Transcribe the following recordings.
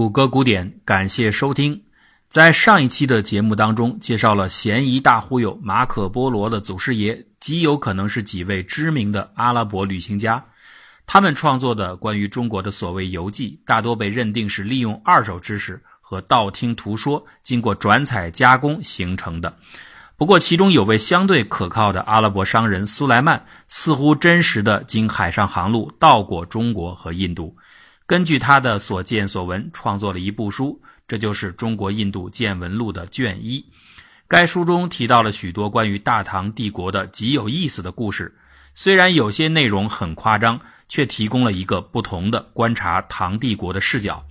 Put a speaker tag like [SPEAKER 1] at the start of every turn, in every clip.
[SPEAKER 1] 谷歌古典，感谢收听。在上一期的节目当中，介绍了嫌疑大忽悠马可波罗的祖师爷，极有可能是几位知名的阿拉伯旅行家。他们创作的关于中国的所谓游记，大多被认定是利用二手知识和道听途说，经过转采加工形成的。不过，其中有位相对可靠的阿拉伯商人苏莱曼，似乎真实的经海上航路到过中国和印度。根据他的所见所闻，创作了一部书，这就是《中国印度见闻录》的卷一。该书中提到了许多关于大唐帝国的极有意思的故事，虽然有些内容很夸张，却提供了一个不同的观察唐帝国的视角。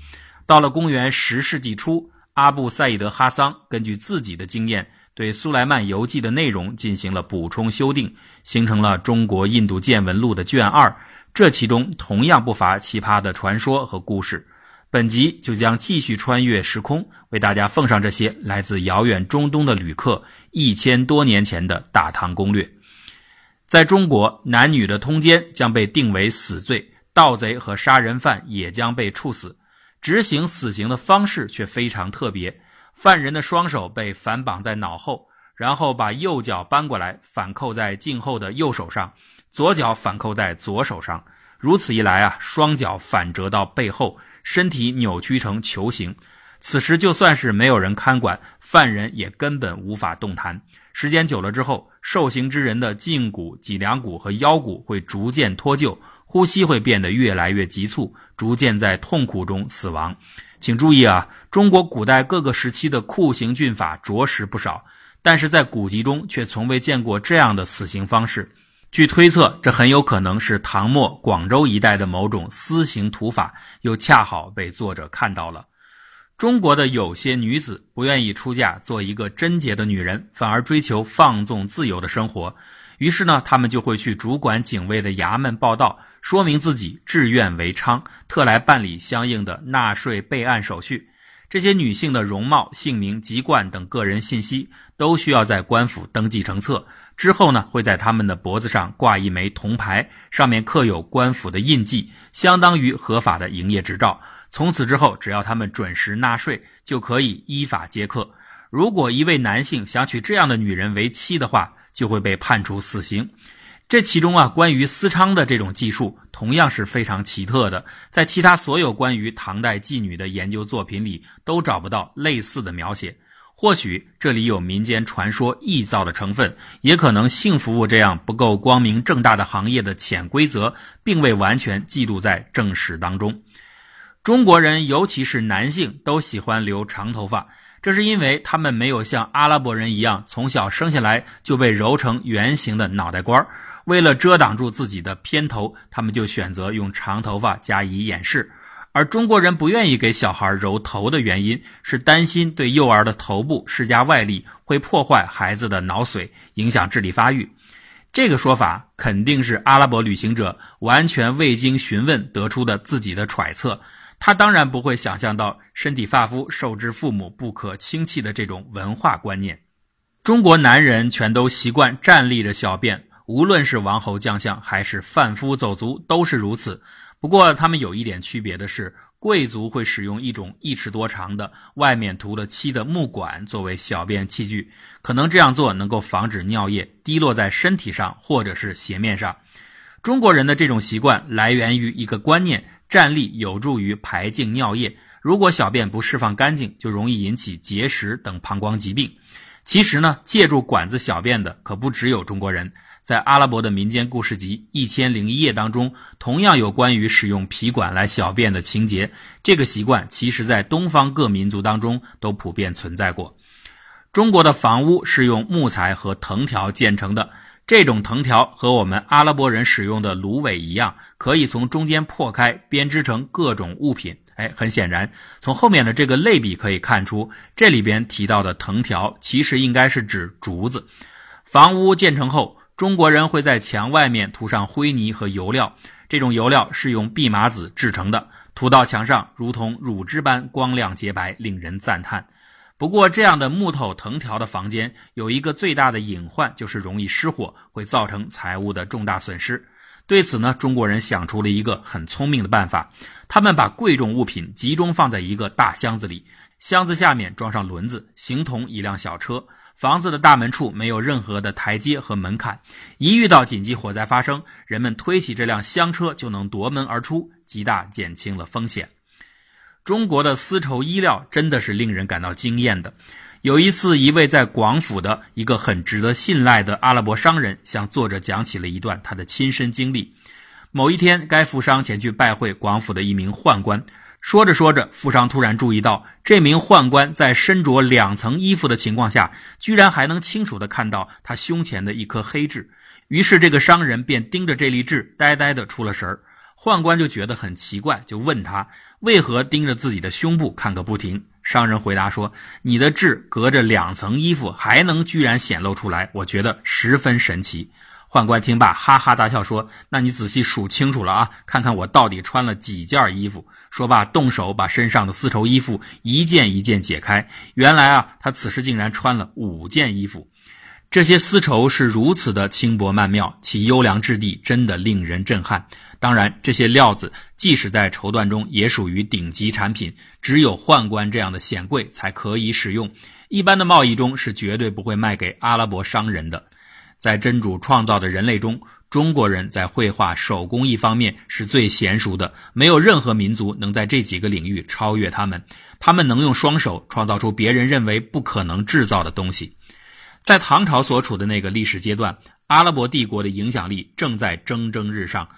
[SPEAKER 1] 到了公元十世纪初，阿布赛义德哈桑根据自己的经验，对苏莱曼游记的内容进行了补充修订，形成了《中国印度见闻录》的卷二。这其中同样不乏奇葩的传说和故事，本集就将继续穿越时空，为大家奉上这些来自遥远中东的旅客一千多年前的大唐攻略。在中国，男女的通奸将被定为死罪，盗贼和杀人犯也将被处死。执行死刑的方式却非常特别，犯人的双手被反绑在脑后，然后把右脚扳过来反扣在颈后的右手上。左脚反扣在左手上，如此一来啊，双脚反折到背后，身体扭曲成球形。此时就算是没有人看管，犯人也根本无法动弹。时间久了之后，受刑之人的胫骨、脊梁骨和腰骨会逐渐脱臼，呼吸会变得越来越急促，逐渐在痛苦中死亡。请注意啊，中国古代各个时期的酷刑峻法着实不少，但是在古籍中却从未见过这样的死刑方式。据推测，这很有可能是唐末广州一带的某种私刑土法，又恰好被作者看到了。中国的有些女子不愿意出嫁做一个贞洁的女人，反而追求放纵自由的生活。于是呢，她们就会去主管警卫的衙门报道，说明自己志愿为娼，特来办理相应的纳税备案手续。这些女性的容貌、姓名、籍贯等个人信息都需要在官府登记成册。之后呢，会在他们的脖子上挂一枚铜牌，上面刻有官府的印记，相当于合法的营业执照。从此之后，只要他们准时纳税，就可以依法接客。如果一位男性想娶这样的女人为妻的话，就会被判处死刑。这其中啊，关于私娼的这种技术，同样是非常奇特的，在其他所有关于唐代妓女的研究作品里，都找不到类似的描写。或许这里有民间传说臆造的成分，也可能性服务这样不够光明正大的行业的潜规则，并未完全记录在正史当中。中国人，尤其是男性，都喜欢留长头发，这是因为他们没有像阿拉伯人一样，从小生下来就被揉成圆形的脑袋瓜为了遮挡住自己的偏头，他们就选择用长头发加以掩饰。而中国人不愿意给小孩揉头的原因是担心对幼儿的头部施加外力会破坏孩子的脑髓，影响智力发育。这个说法肯定是阿拉伯旅行者完全未经询问得出的自己的揣测。他当然不会想象到身体发肤受之父母不可轻弃的这种文化观念。中国男人全都习惯站立着小便，无论是王侯将相还是贩夫走卒都是如此。不过，他们有一点区别的是，贵族会使用一种一尺多长的、外面涂了漆的木管作为小便器具，可能这样做能够防止尿液滴落在身体上或者是鞋面上。中国人的这种习惯来源于一个观念：站立有助于排净尿液。如果小便不释放干净，就容易引起结石等膀胱疾病。其实呢，借助管子小便的可不只有中国人。在阿拉伯的民间故事集《一千零一夜》当中，同样有关于使用皮管来小便的情节。这个习惯其实，在东方各民族当中都普遍存在过。中国的房屋是用木材和藤条建成的，这种藤条和我们阿拉伯人使用的芦苇一样，可以从中间破开，编织成各种物品。哎，很显然，从后面的这个类比可以看出，这里边提到的藤条其实应该是指竹子。房屋建成后。中国人会在墙外面涂上灰泥和油料，这种油料是用蓖麻籽制成的，涂到墙上如同乳汁般光亮洁白，令人赞叹。不过，这样的木头藤条的房间有一个最大的隐患，就是容易失火，会造成财物的重大损失。对此呢，中国人想出了一个很聪明的办法，他们把贵重物品集中放在一个大箱子里，箱子下面装上轮子，形同一辆小车。房子的大门处没有任何的台阶和门槛，一遇到紧急火灾发生，人们推起这辆厢车就能夺门而出，极大减轻了风险。中国的丝绸衣料真的是令人感到惊艳的。有一次，一位在广府的一个很值得信赖的阿拉伯商人向作者讲起了一段他的亲身经历。某一天，该富商前去拜会广府的一名宦官，说着说着，富商突然注意到这名宦官在身着两层衣服的情况下，居然还能清楚地看到他胸前的一颗黑痣。于是，这个商人便盯着这粒痣，呆呆地出了神儿。宦官就觉得很奇怪，就问他为何盯着自己的胸部看个不停。商人回答说：“你的痣隔着两层衣服还能居然显露出来，我觉得十分神奇。”宦官听罢哈哈大笑说：“那你仔细数清楚了啊，看看我到底穿了几件衣服。”说罢，动手把身上的丝绸衣服一件一件解开。原来啊，他此时竟然穿了五件衣服。这些丝绸是如此的轻薄曼妙，其优良质地真的令人震撼。当然，这些料子即使在绸缎中也属于顶级产品，只有宦官这样的显贵才可以使用。一般的贸易中是绝对不会卖给阿拉伯商人的。在真主创造的人类中，中国人在绘画手工艺方面是最娴熟的，没有任何民族能在这几个领域超越他们。他们能用双手创造出别人认为不可能制造的东西。在唐朝所处的那个历史阶段，阿拉伯帝国的影响力正在蒸蒸日上。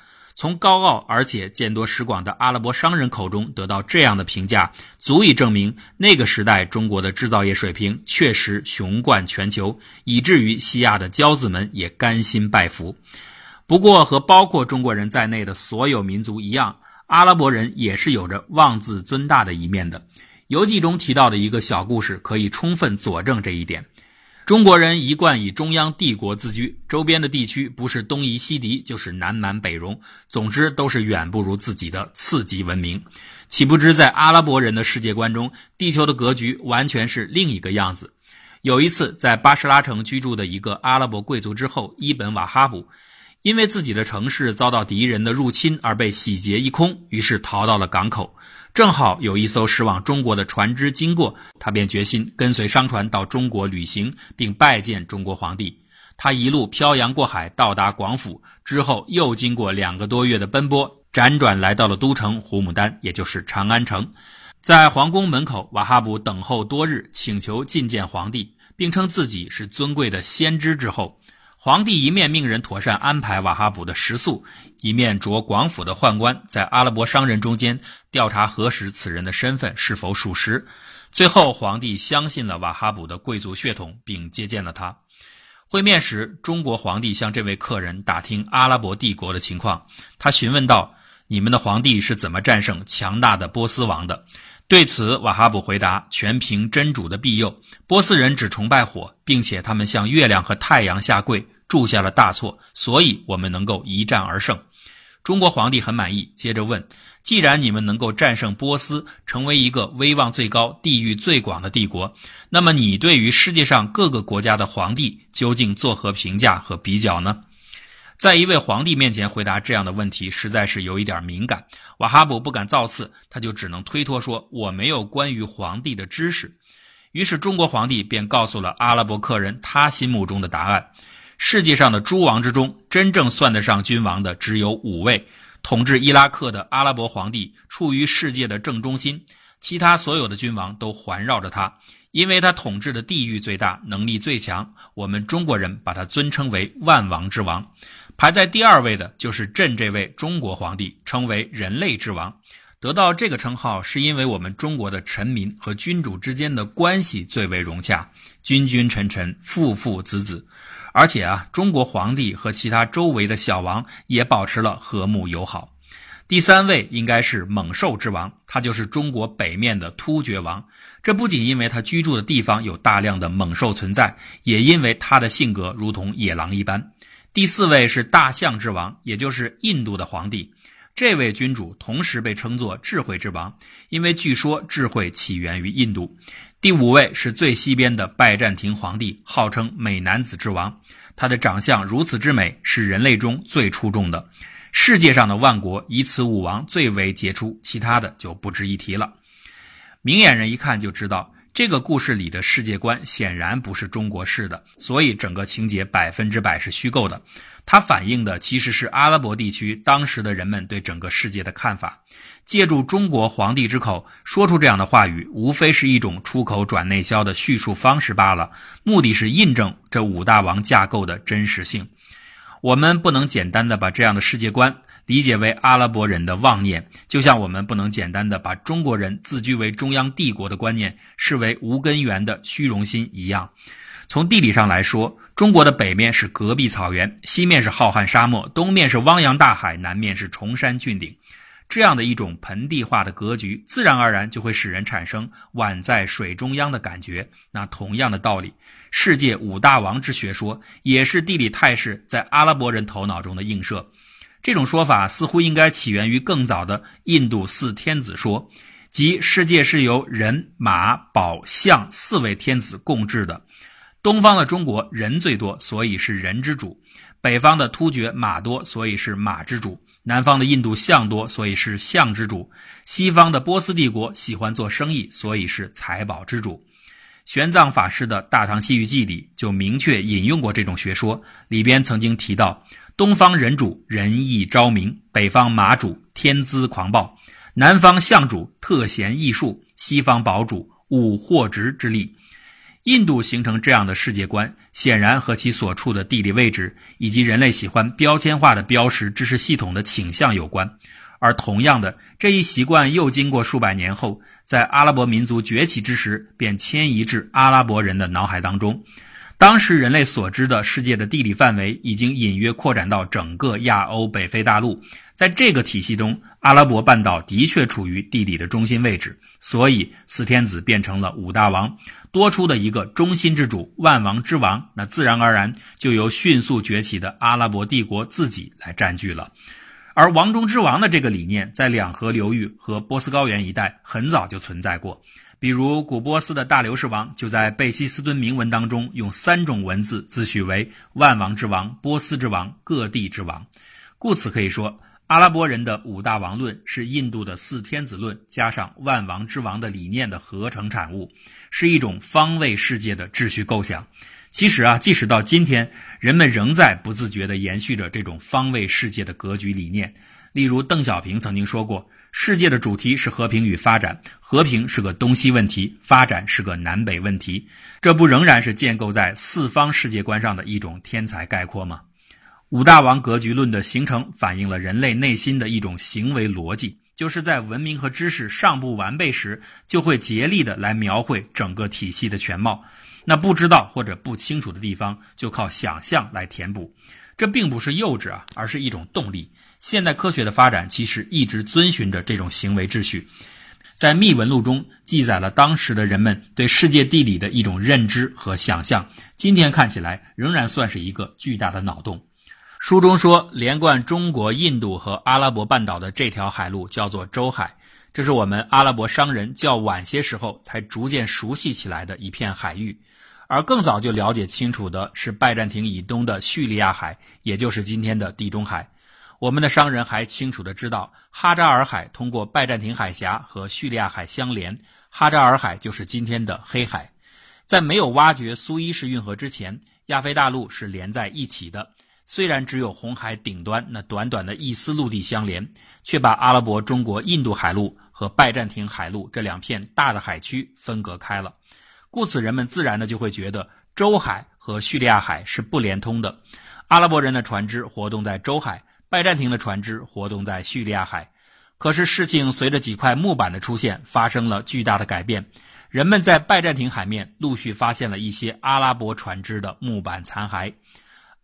[SPEAKER 1] 从高傲而且见多识广的阿拉伯商人口中得到这样的评价，足以证明那个时代中国的制造业水平确实雄冠全球，以至于西亚的骄子们也甘心拜服。不过，和包括中国人在内的所有民族一样，阿拉伯人也是有着妄自尊大的一面的。游记中提到的一个小故事，可以充分佐证这一点。中国人一贯以中央帝国自居，周边的地区不是东夷西狄，就是南蛮北戎，总之都是远不如自己的次级文明。岂不知在阿拉伯人的世界观中，地球的格局完全是另一个样子。有一次，在巴士拉城居住的一个阿拉伯贵族之后伊本瓦哈卜，因为自己的城市遭到敌人的入侵而被洗劫一空，于是逃到了港口。正好有一艘驶往中国的船只经过，他便决心跟随商船到中国旅行，并拜见中国皇帝。他一路漂洋过海到达广府之后，又经过两个多月的奔波，辗转来到了都城胡牡丹，也就是长安城。在皇宫门口，瓦哈卜等候多日，请求觐见皇帝，并称自己是尊贵的先知之后。皇帝一面命人妥善安排瓦哈卜的食宿，一面着广府的宦官在阿拉伯商人中间调查核实此人的身份是否属实。最后，皇帝相信了瓦哈卜的贵族血统，并接见了他。会面时，中国皇帝向这位客人打听阿拉伯帝国的情况。他询问道：“你们的皇帝是怎么战胜强大的波斯王的？”对此，瓦哈卜回答：“全凭真主的庇佑。波斯人只崇拜火，并且他们向月亮和太阳下跪，铸下了大错，所以我们能够一战而胜。”中国皇帝很满意，接着问：“既然你们能够战胜波斯，成为一个威望最高、地域最广的帝国，那么你对于世界上各个国家的皇帝究竟作何评价和比较呢？”在一位皇帝面前回答这样的问题，实在是有一点敏感。瓦哈卜不敢造次，他就只能推脱说：“我没有关于皇帝的知识。”于是中国皇帝便告诉了阿拉伯客人他心目中的答案：世界上的诸王之中，真正算得上君王的只有五位。统治伊拉克的阿拉伯皇帝处于世界的正中心，其他所有的君王都环绕着他，因为他统治的地域最大，能力最强。我们中国人把他尊称为万王之王。排在第二位的就是朕这位中国皇帝，称为人类之王。得到这个称号，是因为我们中国的臣民和君主之间的关系最为融洽，君君臣臣，父父子子。而且啊，中国皇帝和其他周围的小王也保持了和睦友好。第三位应该是猛兽之王，他就是中国北面的突厥王。这不仅因为他居住的地方有大量的猛兽存在，也因为他的性格如同野狼一般。第四位是大象之王，也就是印度的皇帝。这位君主同时被称作智慧之王，因为据说智慧起源于印度。第五位是最西边的拜占庭皇帝，号称美男子之王。他的长相如此之美，是人类中最出众的。世界上的万国以此武王最为杰出，其他的就不值一提了。明眼人一看就知道，这个故事里的世界观显然不是中国式的，所以整个情节百分之百是虚构的。它反映的其实是阿拉伯地区当时的人们对整个世界的看法。借助中国皇帝之口说出这样的话语，无非是一种出口转内销的叙述方式罢了，目的是印证这五大王架构的真实性。我们不能简单的把这样的世界观理解为阿拉伯人的妄念，就像我们不能简单的把中国人自居为中央帝国的观念视为无根源的虚荣心一样。从地理上来说，中国的北面是戈壁草原，西面是浩瀚沙漠，东面是汪洋大海，南面是崇山峻岭。这样的一种盆地化的格局，自然而然就会使人产生碗在水中央的感觉。那同样的道理，世界五大王之学说也是地理态势在阿拉伯人头脑中的映射。这种说法似乎应该起源于更早的印度四天子说，即世界是由人、马、宝、象四位天子共治的。东方的中国人最多，所以是人之主；北方的突厥马多，所以是马之主。南方的印度象多，所以是象之主；西方的波斯帝国喜欢做生意，所以是财宝之主。玄奘法师的《大唐西域记》里就明确引用过这种学说，里边曾经提到：东方人主仁义昭明，北方马主天资狂暴，南方象主特贤异术，西方宝主武获直之力。印度形成这样的世界观，显然和其所处的地理位置以及人类喜欢标签化的标识知识系统的倾向有关。而同样的，这一习惯又经过数百年后，在阿拉伯民族崛起之时，便迁移至阿拉伯人的脑海当中。当时人类所知的世界的地理范围已经隐约扩展到整个亚欧北非大陆。在这个体系中，阿拉伯半岛的确处于地理的中心位置，所以四天子变成了五大王。多出的一个中心之主，万王之王，那自然而然就由迅速崛起的阿拉伯帝国自己来占据了。而王中之王的这个理念，在两河流域和波斯高原一带很早就存在过。比如古波斯的大流士王就在贝希斯敦铭文当中用三种文字自诩为万王之王、波斯之王、各地之王。故此可以说。阿拉伯人的五大王论是印度的四天子论加上万王之王的理念的合成产物，是一种方位世界的秩序构想。其实啊，即使到今天，人们仍在不自觉地延续着这种方位世界的格局理念。例如，邓小平曾经说过：“世界的主题是和平与发展，和平是个东西问题，发展是个南北问题。”这不仍然是建构在四方世界观上的一种天才概括吗？五大王格局论的形成，反映了人类内心的一种行为逻辑，就是在文明和知识尚不完备时，就会竭力的来描绘整个体系的全貌。那不知道或者不清楚的地方，就靠想象来填补。这并不是幼稚啊，而是一种动力。现代科学的发展其实一直遵循着这种行为秩序。在密文录中记载了当时的人们对世界地理的一种认知和想象，今天看起来仍然算是一个巨大的脑洞。书中说，连贯中国、印度和阿拉伯半岛的这条海路叫做洲海，这是我们阿拉伯商人较晚些时候才逐渐熟悉起来的一片海域。而更早就了解清楚的是拜占庭以东的叙利亚海，也就是今天的地中海。我们的商人还清楚的知道，哈扎尔海通过拜占庭海峡和叙利亚海相连，哈扎尔海就是今天的黑海。在没有挖掘苏伊士运河之前，亚非大陆是连在一起的。虽然只有红海顶端那短短的一丝陆地相连，却把阿拉伯、中国、印度海路和拜占庭海路这两片大的海区分隔开了。故此，人们自然的就会觉得周海和叙利亚海是不连通的。阿拉伯人的船只活动在周海，拜占庭的船只活动在叙利亚海。可是，事情随着几块木板的出现发生了巨大的改变。人们在拜占庭海面陆续发现了一些阿拉伯船只的木板残骸。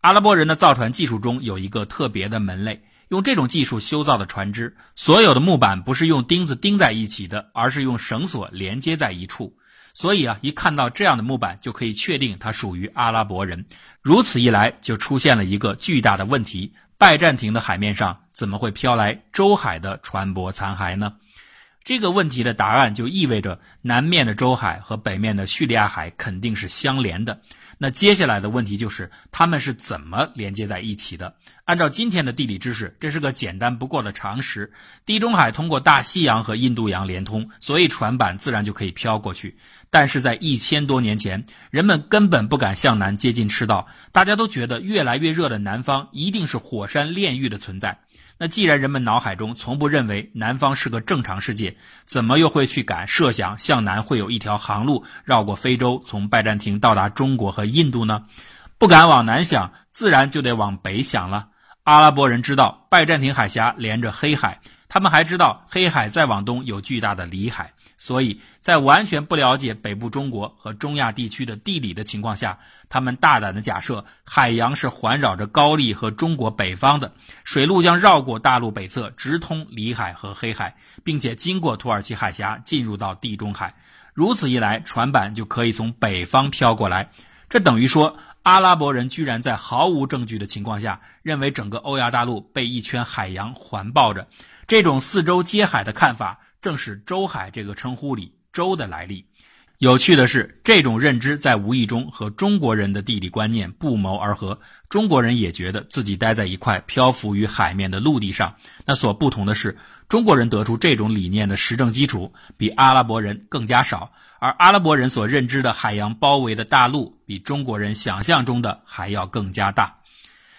[SPEAKER 1] 阿拉伯人的造船技术中有一个特别的门类，用这种技术修造的船只，所有的木板不是用钉子钉在一起的，而是用绳索连接在一处。所以啊，一看到这样的木板，就可以确定它属于阿拉伯人。如此一来，就出现了一个巨大的问题：拜占庭的海面上怎么会飘来周海的船舶残骸呢？这个问题的答案就意味着，南面的周海和北面的叙利亚海肯定是相连的。那接下来的问题就是，它们是怎么连接在一起的？按照今天的地理知识，这是个简单不过的常识。地中海通过大西洋和印度洋连通，所以船板自然就可以飘过去。但是在一千多年前，人们根本不敢向南接近赤道，大家都觉得越来越热的南方一定是火山炼狱的存在。那既然人们脑海中从不认为南方是个正常世界，怎么又会去敢设想向南会有一条航路绕过非洲，从拜占庭到达中国和印度呢？不敢往南想，自然就得往北想了。阿拉伯人知道拜占庭海峡连着黑海，他们还知道黑海再往东有巨大的里海。所以在完全不了解北部中国和中亚地区的地理的情况下，他们大胆的假设海洋是环绕着高丽和中国北方的，水路将绕过大陆北侧，直通里海和黑海，并且经过土耳其海峡进入到地中海。如此一来，船板就可以从北方飘过来。这等于说，阿拉伯人居然在毫无证据的情况下，认为整个欧亚大陆被一圈海洋环抱着。这种四周接海的看法。正是“周海”这个称呼里“周”的来历。有趣的是，这种认知在无意中和中国人的地理观念不谋而合。中国人也觉得自己待在一块漂浮于海面的陆地上。那所不同的是，中国人得出这种理念的实证基础比阿拉伯人更加少，而阿拉伯人所认知的海洋包围的大陆，比中国人想象中的还要更加大。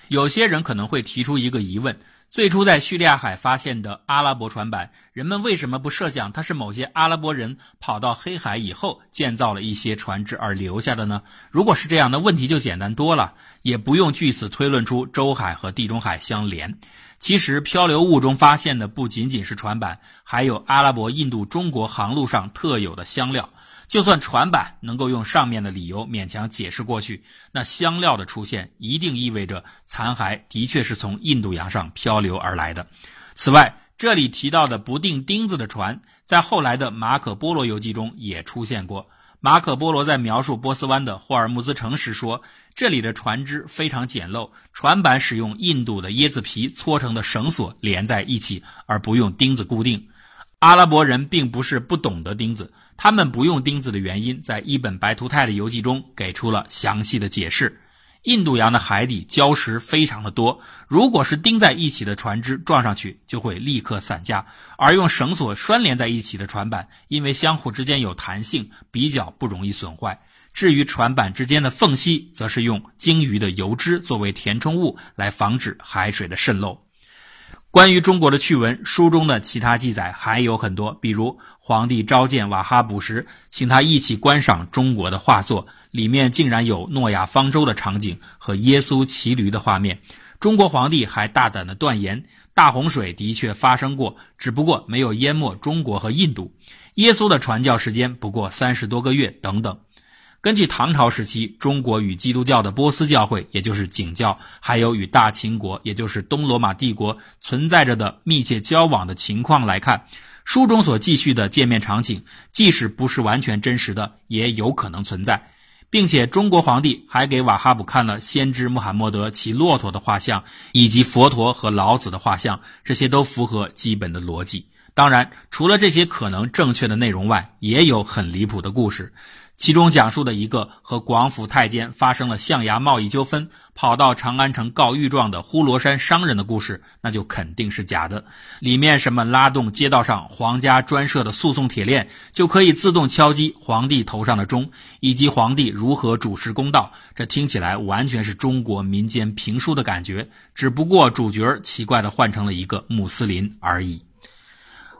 [SPEAKER 1] 有些人可能会提出一个疑问。最初在叙利亚海发现的阿拉伯船板，人们为什么不设想它是某些阿拉伯人跑到黑海以后建造了一些船只而留下的呢？如果是这样，那问题就简单多了，也不用据此推论出洲海和地中海相连。其实漂流物中发现的不仅仅是船板，还有阿拉伯、印度、中国航路上特有的香料。就算船板能够用上面的理由勉强解释过去，那香料的出现一定意味着残骸的确是从印度洋上漂流而来的。此外，这里提到的不钉钉子的船，在后来的马可波罗游记中也出现过。马可波罗在描述波斯湾的霍尔木兹城时说，这里的船只非常简陋，船板使用印度的椰子皮搓成的绳索连在一起，而不用钉子固定。阿拉伯人并不是不懂得钉子。他们不用钉子的原因，在一本白图泰的游记中给出了详细的解释。印度洋的海底礁石非常的多，如果是钉在一起的船只撞上去，就会立刻散架；而用绳索拴连在一起的船板，因为相互之间有弹性，比较不容易损坏。至于船板之间的缝隙，则是用鲸鱼的油脂作为填充物，来防止海水的渗漏。关于中国的趣闻，书中的其他记载还有很多，比如皇帝召见瓦哈卜时，请他一起观赏中国的画作，里面竟然有诺亚方舟的场景和耶稣骑驴的画面。中国皇帝还大胆的断言，大洪水的确发生过，只不过没有淹没中国和印度。耶稣的传教时间不过三十多个月，等等。根据唐朝时期中国与基督教的波斯教会，也就是景教，还有与大秦国，也就是东罗马帝国存在着的密切交往的情况来看，书中所记叙的见面场景，即使不是完全真实的，也有可能存在，并且中国皇帝还给瓦哈卜看了先知穆罕默德骑骆驼的画像，以及佛陀和老子的画像，这些都符合基本的逻辑。当然，除了这些可能正确的内容外，也有很离谱的故事。其中讲述的一个和广府太监发生了象牙贸易纠纷，跑到长安城告御状的呼罗山商人的故事，那就肯定是假的。里面什么拉动街道上皇家专设的诉讼铁链，就可以自动敲击皇帝头上的钟，以及皇帝如何主持公道，这听起来完全是中国民间评书的感觉，只不过主角奇怪的换成了一个穆斯林而已。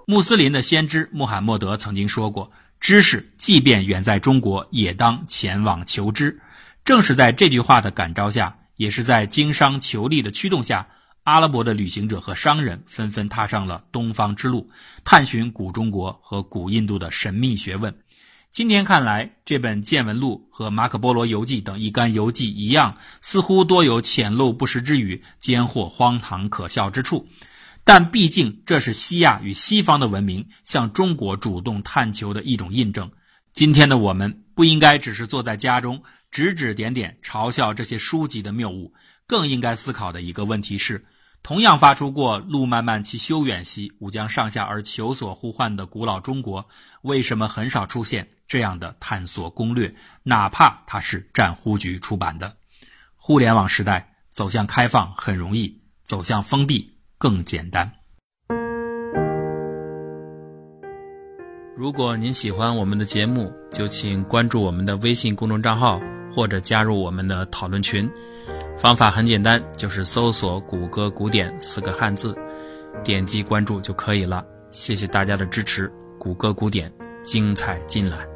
[SPEAKER 1] 穆斯林的先知穆罕默德曾经说过。知识即便远在中国，也当前往求知。正是在这句话的感召下，也是在经商求利的驱动下，阿拉伯的旅行者和商人纷纷踏上了东方之路，探寻古中国和古印度的神秘学问。今天看来，这本见闻录和马可波罗游记等一干游记一样，似乎多有浅露不实之语，兼或荒唐可笑之处。但毕竟，这是西亚与西方的文明向中国主动探求的一种印证。今天的我们不应该只是坐在家中指指点点嘲笑这些书籍的谬误，更应该思考的一个问题是：同样发出过“路漫漫其修远兮，吾将上下而求索”呼唤的古老中国，为什么很少出现这样的探索攻略？哪怕它是战忽局出版的。互联网时代走向开放很容易，走向封闭更简单。如果您喜欢我们的节目，就请关注我们的微信公众账号，或者加入我们的讨论群。方法很简单，就是搜索“谷歌古典”四个汉字，点击关注就可以了。谢谢大家的支持，谷歌古典精彩尽览。